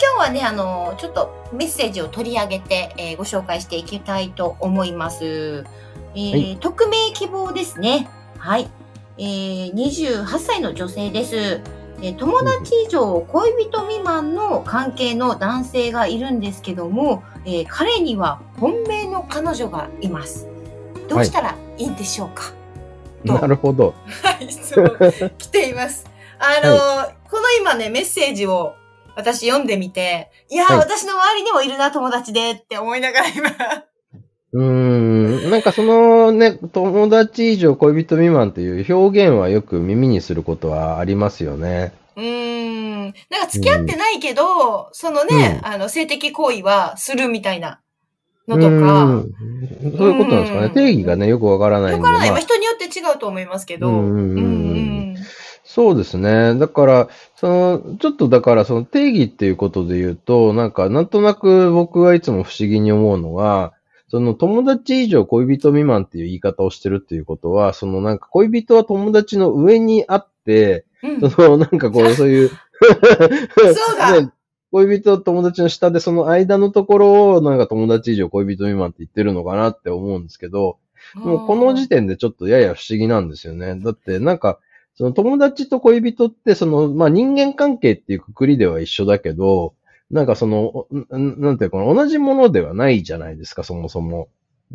今日はね、あの、ちょっとメッセージを取り上げて、えーご紹介していきたいと思います。えーはい匿名希望ですね。はい。えー28歳の女性です。えー友達以上恋人未満の関係の男性がいるんですけども、えー彼には本命の彼女がいます。どうしたらいいんでしょうか、となるほど。はい、質問 来ています。あの、この今ね、メッセージを私読んでみて、いやー、はい私の周りにもいるな、友達でって思いながら今。うーん。なんかそのね、友達以上恋人未満という表現はよく耳にすることはありますよね。うーん。なんか付き合ってないけど、そのね、あの、性的行為はするみたいなのとか、そういうことなんですかね。うん定義がね、よくわからない。わからない。まあまあ人によって違うと思いますけど。うんうんうんうんうんそうですね。だから、その、ちょっとだからその定義っていうことで言うと、なんか、なんとなく僕がいつも不思議に思うのは、その友達以上恋人未満っていう言い方をしてるっていうことは、そのなんか恋人は友達の上にあって、うんそのなんかこう、そういう、そうだね恋人と友達の下でその間のところをなんか友達以上恋人未満って言ってるのかなって思うんですけど、もうこの時点でちょっとやや不思議なんですよね。だってなんか、その友達と恋人ってその、まあ人間関係っていうくくりでは一緒だけど、なんかその、んなんていうかな、同じものではないじゃないですか、そもそも。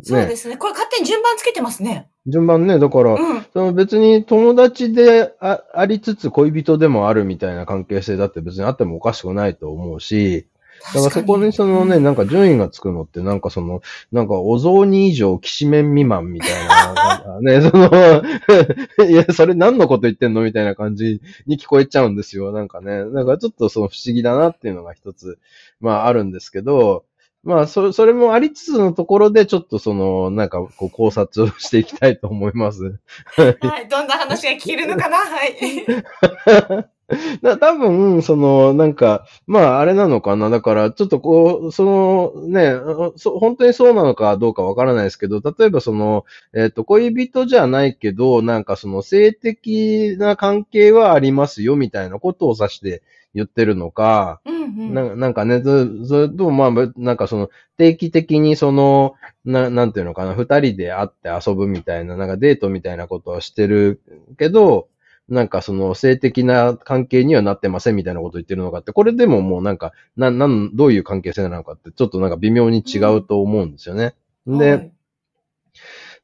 そうですね。これ勝手に順番つけてますね。順番ね、だから、うん。その別に友達であありつつ恋人でもあるみたいな関係性だって別にあってもおかしくないと思うし、だからそこにそのね、なんか順位がつくのってなんかその、なんかお雑煮以上、きしめん未満みたいな、ね、その、いや、それ何のこと言ってんのみたいな感じに聞こえちゃうんですよ。なんかね、なんかちょっとその不思議だなっていうのが一つ、まああるんですけど、まあ、そ、それもありつつのところで、ちょっとその、なんか、こう、考察をしていきたいと思います。はい。どんな話が聞けるのかな？はい。だ多分、その、なんか、まあ、あれなのかな。だから、ちょっとこう、その、ね、そ本当にそうなのかどうかわからないですけど、例えばその、えっ、と、恋人じゃないけど、なんかその、性的な関係はありますよ、みたいなことを指して言ってるのか、うんうん。ななんかね、ず、ずっと、まあ、なんかその、定期的にその、な、なんていうのかな、二人で会って遊ぶみたいな、なんかデートみたいなことはしてるけど、なんかその性的な関係にはなってませんみたいなことを言ってるのかって、これでももうなんか、な、なん、どういう関係性なのかって、ちょっとなんか微妙に違うと思うんですよね。で、はい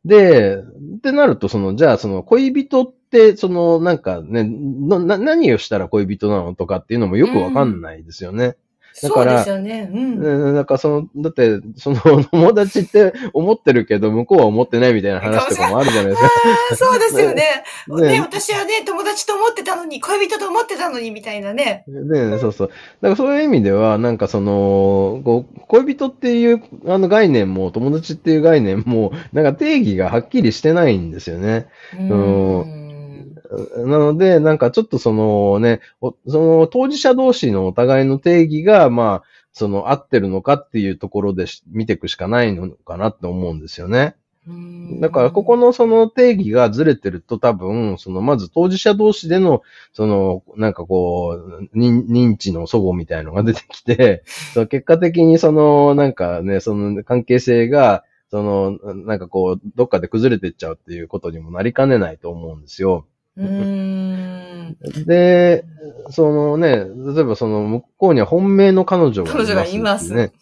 で、ってなると、その、じゃあ、その、恋人って、その、なんかね、な、な何をしたら恋人なのとかっていうのもよくわかんないですよね。だそうからですよね。うん。うん、なんかその、だって、その、友達って思ってるけど、向こうは思ってないみたいな話とかもあるじゃないですか。そうですよね。ねね、私はね、友達と思ってたのに、恋人と思ってたのに、みたいなね。ねそうそう。だからそういう意味では、なんかその、こう恋人っていうあの概念も、友達っていう概念も、なんか定義がはっきりしてないんですよね。うん。なので、なんかちょっとそのね、おその当事者同士のお互いの定義が、まあ、その合ってるのかっていうところでし見ていくしかないのかなって思うんですよね。うんだから、ここのその定義がずれてると多分、その、まず当事者同士での、その、なんかこう、認認知の齟齬みたいのが出てきて、その結果的にその、なんかね、その関係性が、その、なんかこう、どっかで崩れていっちゃうっていうことにもなりかねないと思うんですよ。うーん。で、そのね、例えばその向こうには本命の彼女がいます、彼女がいますね。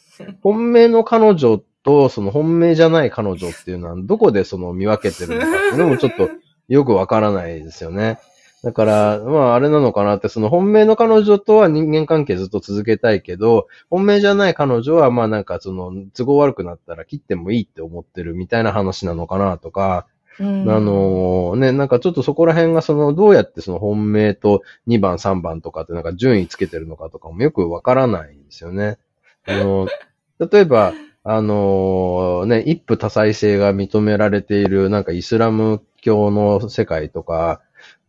本命の彼女と、その本命じゃない彼女っていうのは、どこでその見分けてるのかっていうのもちょっとよくわからないですよね。だから、まああれなのかなって、その本命の彼女とは人間関係ずっと続けたいけど、本命じゃない彼女はまあなんかその都合悪くなったら切ってもいいって思ってるみたいな話なのかなとか、うんあ、のね、なんかちょっとそこら辺がその、どうやってその本命と2番、3番とかってなんか順位つけてるのかとかもよくわからないですよね。あの、例えば、あのね、一夫多妻制が認められている、なんかイスラム教の世界とか、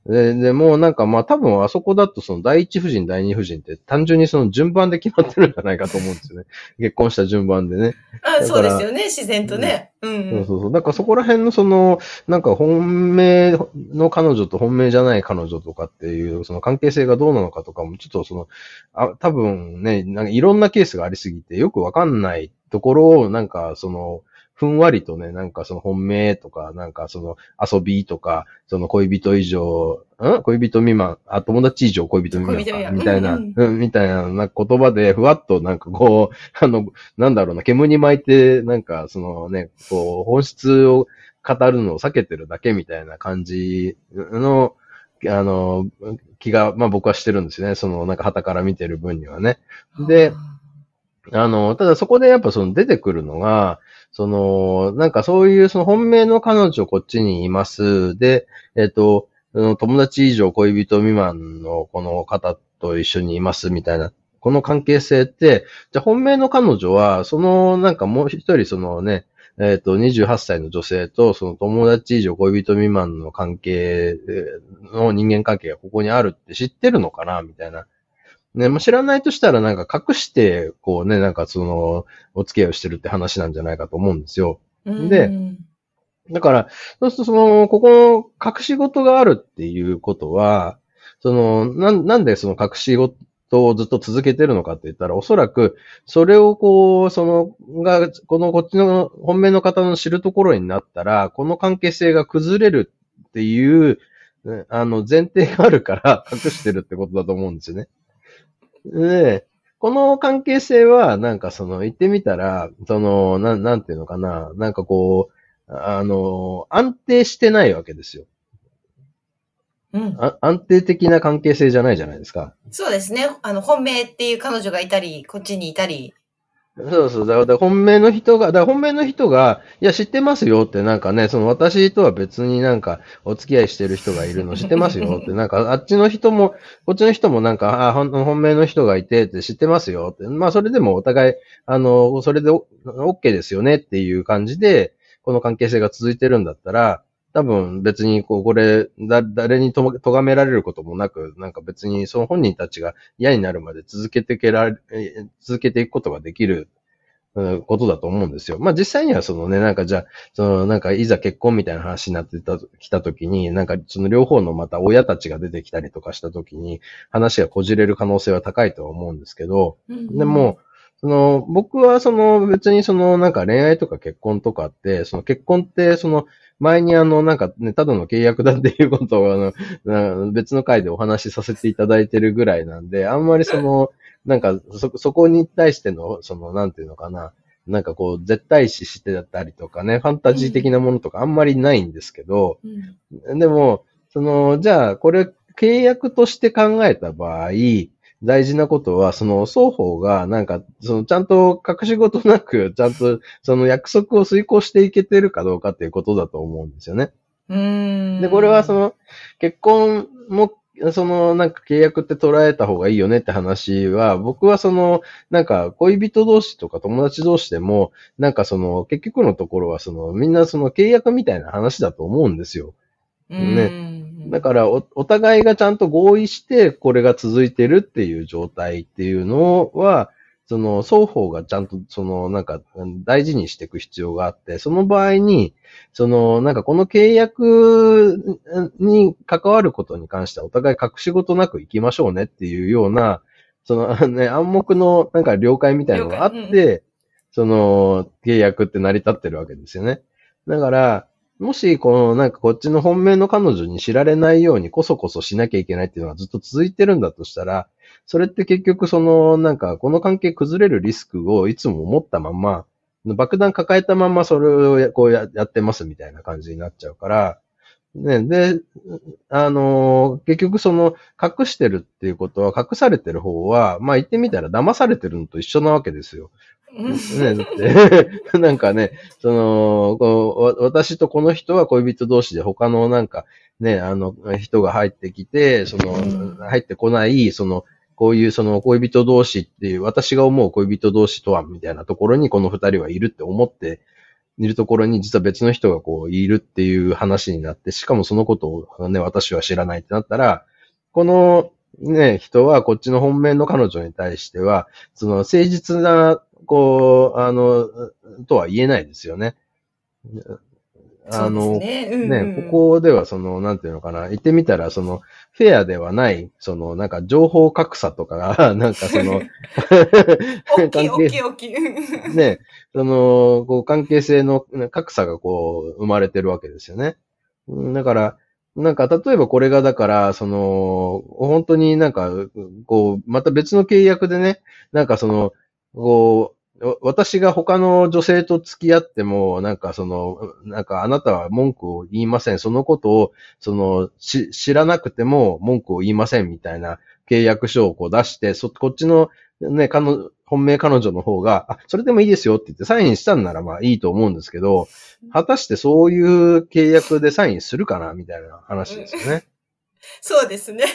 で、でもなんかまあ多分あそこだとその第一夫人、第二夫人って単純にその順番で決まってるんじゃないかと思うんですよね。結婚した順番でね。あそうですよね、自然とね。うん、うん、そうそうそう。だからそこら辺のその、なんか本命の彼女と本命じゃない彼女とかっていう、その関係性がどうなのかとかも、ちょっとその、あ多分ね、なんかいろんなケースがありすぎてよくわかんないところを、なんかその、ふんわりとね、なんかその本命とか、なんかその遊びとか、その恋人以上、ん？恋人未満、あ、友達以上恋人未満か、みたいな、うん、うん、みたいなな言葉で、ふわっとなんかこう、あの、なんだろうな、煙に巻いて、なんかそのね、こう、本質を語るのを避けてるだけみたいな感じの、あの、気が、まあ僕はしてるんですよね。その、なんか旗から見てる分にはね。で、あの、ただそこでやっぱその出てくるのが、その、なんかそういうその本命の彼女こっちにいます。で、えっ、と、友達以上恋人未満のこの方と一緒にいますみたいな、この関係性って、じゃ本命の彼女は、そのなんかもう一人そのね、えっ、と、28歳の女性と、その友達以上恋人未満の関係の人間関係がここにあるって知ってるのかなみたいな。ね、もう知らないとしたらなんか隠して、こうね、なんかその、お付き合いをしてるって話なんじゃないかと思うんですよ。で、だから、そうするとその、ここの隠し事があるっていうことは、その、ななんでその隠し事をずっと続けてるのかって言ったら、おそらく、それをこう、その、が、このこっちの本命の方の知るところになったら、この関係性が崩れるっていう、あの、前提があるから隠してるってことだと思うんですよね。で、この関係性は、なんかその、言ってみたら、その、なん、なんていうのかな、なんかこう、あの、安定してないわけですよ。うん。安定的な関係性じゃないじゃないですか。そうですね。あの、本命っていう彼女がいたり、こっちにいたり。そうそう。だから本命の人が、だから本命の人が、いや、知ってますよってなんかね、その私とは別になんかお付き合いしてる人がいるの知ってますよって、なんかあっちの人も、こっちの人もなんか、あ本命の人がいてって知ってますよって。まあそれでもお互い、あの、それで OK ですよねっていう感じで、この関係性が続いてるんだったら、多分別にこう、これ、だ、誰にと、咎められることもなく、なんか別にその本人たちが嫌になるまで続けてけられ、続けていくことができる、ことだと思うんですよ。まあ実際にはそのね、なんかじゃあ、そのなんかいざ結婚みたいな話になってた、来た時に、なんかその両方のまた親たちが出てきたりとかした時に、話がこじれる可能性は高いとは思うんですけど、うんうん、でも、その、僕はその別にそのなんか恋愛とか結婚とかって、その結婚ってその前にあの、なんかね、ただの契約だっていうことをあの、別の回でお話しさせていただいてるぐらいなんで、あんまりその、なんか、そ、そこに対しての、その、なんていうのかな、なんかこう、絶対視してだったりとかね、ファンタジー的なものとかあんまりないんですけど、うん、でも、その、じゃあ、これ、契約として考えた場合、大事なことは、その双方が、なんか、そのちゃんと隠し事なく、ちゃんとその約束を遂行していけてるかどうかっていうことだと思うんですよね。うんで、これはその、結婚も、その、なんか契約って捉えた方がいいよねって話は、僕はその、なんか恋人同士とか友達同士でも、なんかその、結局のところはその、みんなその契約みたいな話だと思うんですよ。ね。だからお、お互いがちゃんと合意して、これが続いてるっていう状態っていうのは、その、双方がちゃんと、その、なんか、大事にしていく必要があって、その場合に、その、なんかこの契約に関わることに関してはお互い隠し事なく行きましょうねっていうような、その ね、暗黙のなんか了解みたいなのがあって、うん、その、契約って成り立ってるわけですよね。だから、もし、この、なんかこっちの本命の彼女に知られないようにこそこそしなきゃいけないっていうのはずっと続いてるんだとしたら、それって結局その、なんかこの関係崩れるリスクをいつも持ったまま、爆弾抱えたままそれをこうやってますみたいな感じになっちゃうから、ね、で、あの、結局その、隠してるっていうことは、隠されてる方は、まあ言ってみたら騙されてるのと一緒なわけですよ。ね、だって。なんかね、その、こう、私とこの人は恋人同士で他のなんか、ね、あの、人が入ってきて、その、入ってこない、その、こういうその恋人同士っていう、私が思う恋人同士とは、みたいなところにこの二人はいるって思っているところに実は別の人がこういるっていう話になって、しかもそのことをね、私は知らないってなったら、このね、人はこっちの本命の彼女に対しては、その誠実な、こう、あの、とは言えないですよね。あの、ね、うんうん、ね、ここではその、なんていうのかな、言ってみたら、その、フェアではない、その、なんか情報格差とかが、なんかその、大きい、大きい、大きい。ね、その、こう、関係性の格差がこう、生まれてるわけですよね。だから、なんか、例えばこれがだから、その、本当になんか、こう、また別の契約でね、なんかその、こう、私が他の女性と付き合っても、なんかその、なんかあなたは文句を言いません。そのことを、その、し、知らなくても文句を言いませんみたいな契約書をこう出して、そ、こっちのね、彼女、本命彼女の方が、あ、それでもいいですよって言ってサインしたんならまあいいと思うんですけど、果たしてそういう契約でサインするかなみたいな話ですよね。そうですね。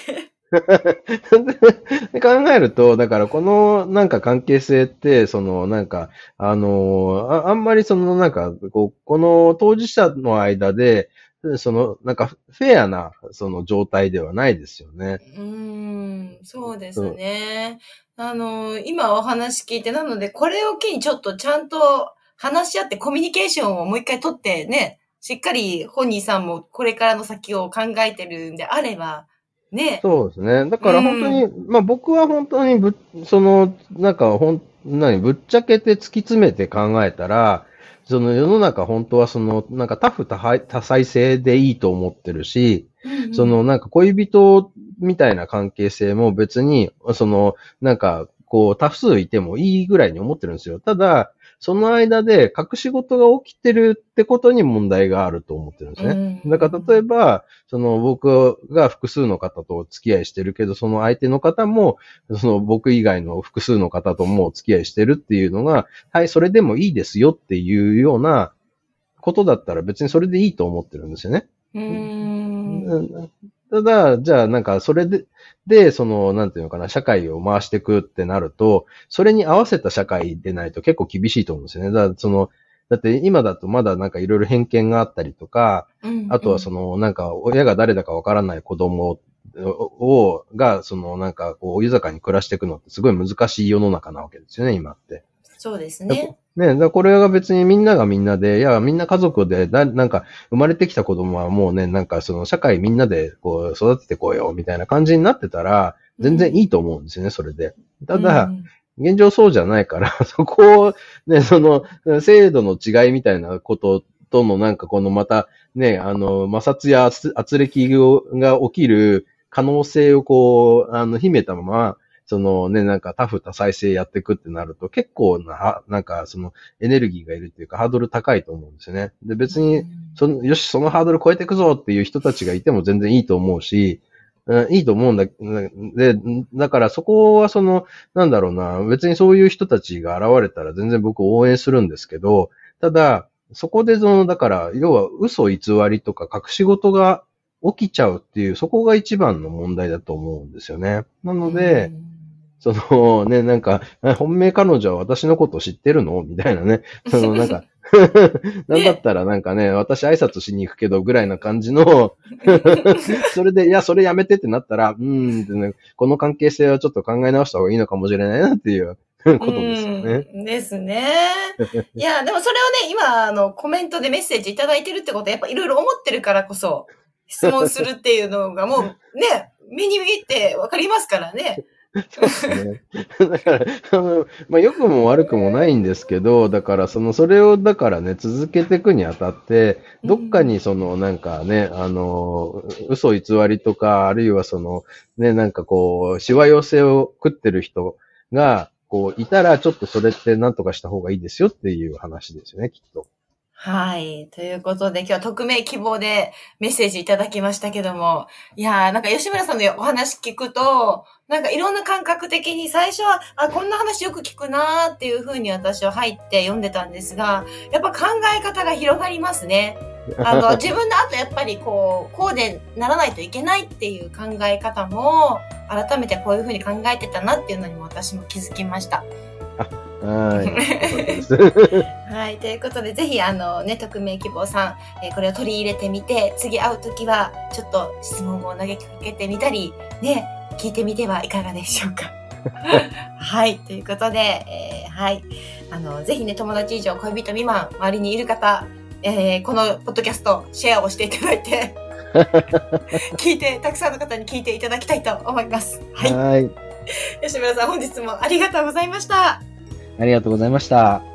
考えると、だからこのなんか関係性って、そのなんか、あのあ、あんまりそのなんか、こう、この当事者の間で、その、なんか、フェアな、その状態ではないですよね。うん、そうですね。あの、今お話聞いて、なので、これを機にちょっとちゃんと話し合ってコミュニケーションをもう一回取ってね、しっかり本人さんもこれからの先を考えてるんであれば、ね。そうですね。だから本当に、うん、まあ僕は本当にぶ、その、なんかほん、何、ぶっちゃけて突き詰めて考えたら、その世の中本当はその、なんか多夫多多妻制でいいと思ってるし、うんうん、そのなんか恋人みたいな関係性も別に、その、なんか、こう、多数いてもいいぐらいに思ってるんですよ。ただ、その間で隠し事が起きてるってことに問題があると思ってるんですね。だから例えば、その僕が複数の方とお付き合いしてるけど、その相手の方も、その僕以外の複数の方ともお付き合いしてるっていうのが、はい、それでもいいですよっていうようなことだったら別にそれでいいと思ってるんですよね。うんただ、じゃあなんかそれで、で、その、なんていうのかな、社会を回していくってなると、それに合わせた社会でないと結構厳しいと思うんですよね。だからその、だって今だとまだなんかいろいろ偏見があったりとか、うんうん、あとはその、なんか親が誰だかわからない子供を、が、そのなんかこう、豊かに暮らしていくのってすごい難しい世の中なわけですよね、今って。そうですね。ね、だこれが別にみんながみんなで、いや、みんな家族で、だなんか、生まれてきた子供はもうね、なんかその社会みんなでこう育ててこうよ、みたいな感じになってたら、全然いいと思うんですよね、それで。ただ、現状そうじゃないから、そこを、ね、その、制度の違いみたいなこととのなんかこのまた、ね、あの、摩擦や圧力が起きる可能性をこう、あの、秘めたまま、そのね、なんかタフ多再生やっていくってなると結構な、なんかそのエネルギーがいるっていうかハードル高いと思うんですよね。で、別に、その、よし、そのハードル超えていくぞっていう人たちがいても全然いいと思うし、うん、いいと思うんだ。で、だからそこはその、なんだろうな、別にそういう人たちが現れたら全然僕応援するんですけど、ただ、そこでその、だから、要は嘘偽りとか隠し事が起きちゃうっていう、そこが一番の問題だと思うんですよね。なので、そのね、なんか、本命彼女は私のこと知ってるの？みたいなね。そのなんか、なんだったらなんかね、私挨拶しに行くけどぐらいな感じの それで、いや、それやめてってなったら、うーん、ね、この関係性はちょっと考え直した方がいいのかもしれないなっていうことですよね。ですね。いや、でもそれをね、今、あの、コメントでメッセージいただいてるってことは、やっぱいろいろ思ってるからこそ、質問するっていうのがもうね、目に見えてわかりますからね。そうですね。だから、あの、まあ、良くも悪くもないんですけど、だから、その、それを、だからね、続けていくにあたって、どっかにその、なんかね、あの、嘘偽りとか、あるいはその、ね、なんかこう、しわ寄せを食ってる人が、こう、いたら、ちょっとそれって何とかした方がいいですよっていう話ですよね、きっと。はい。ということで、今日は匿名希望でメッセージいただきましたけども、いやー、なんか吉村さんのお話聞くと、なんかいろんな感覚的に最初は、あ、こんな話よく聞くなーっていうふうに私は入って読んでたんですが、やっぱ考え方が広がりますね。あの、自分の後やっぱりこう、こうでならないといけないっていう考え方も、改めてこういうふうに考えてたなっていうのにも私も気づきました。はい。はい。ということで、ぜひ、あのね、匿名希望さん、えーこれを取り入れてみて、次会うときは、ちょっと質問を投げかけてみたり、ね、聞いてみてはいかがでしょうか。はい。ということで、えーはい。あの、ぜひね、友達以上、恋人未満、周りにいる方、えーこのポッドキャスト、シェアをしていただいて、聞いて、たくさんの方に聞いていただきたいと思います。はい。はい。吉村さん、本日もありがとうございました。ありがとうございました。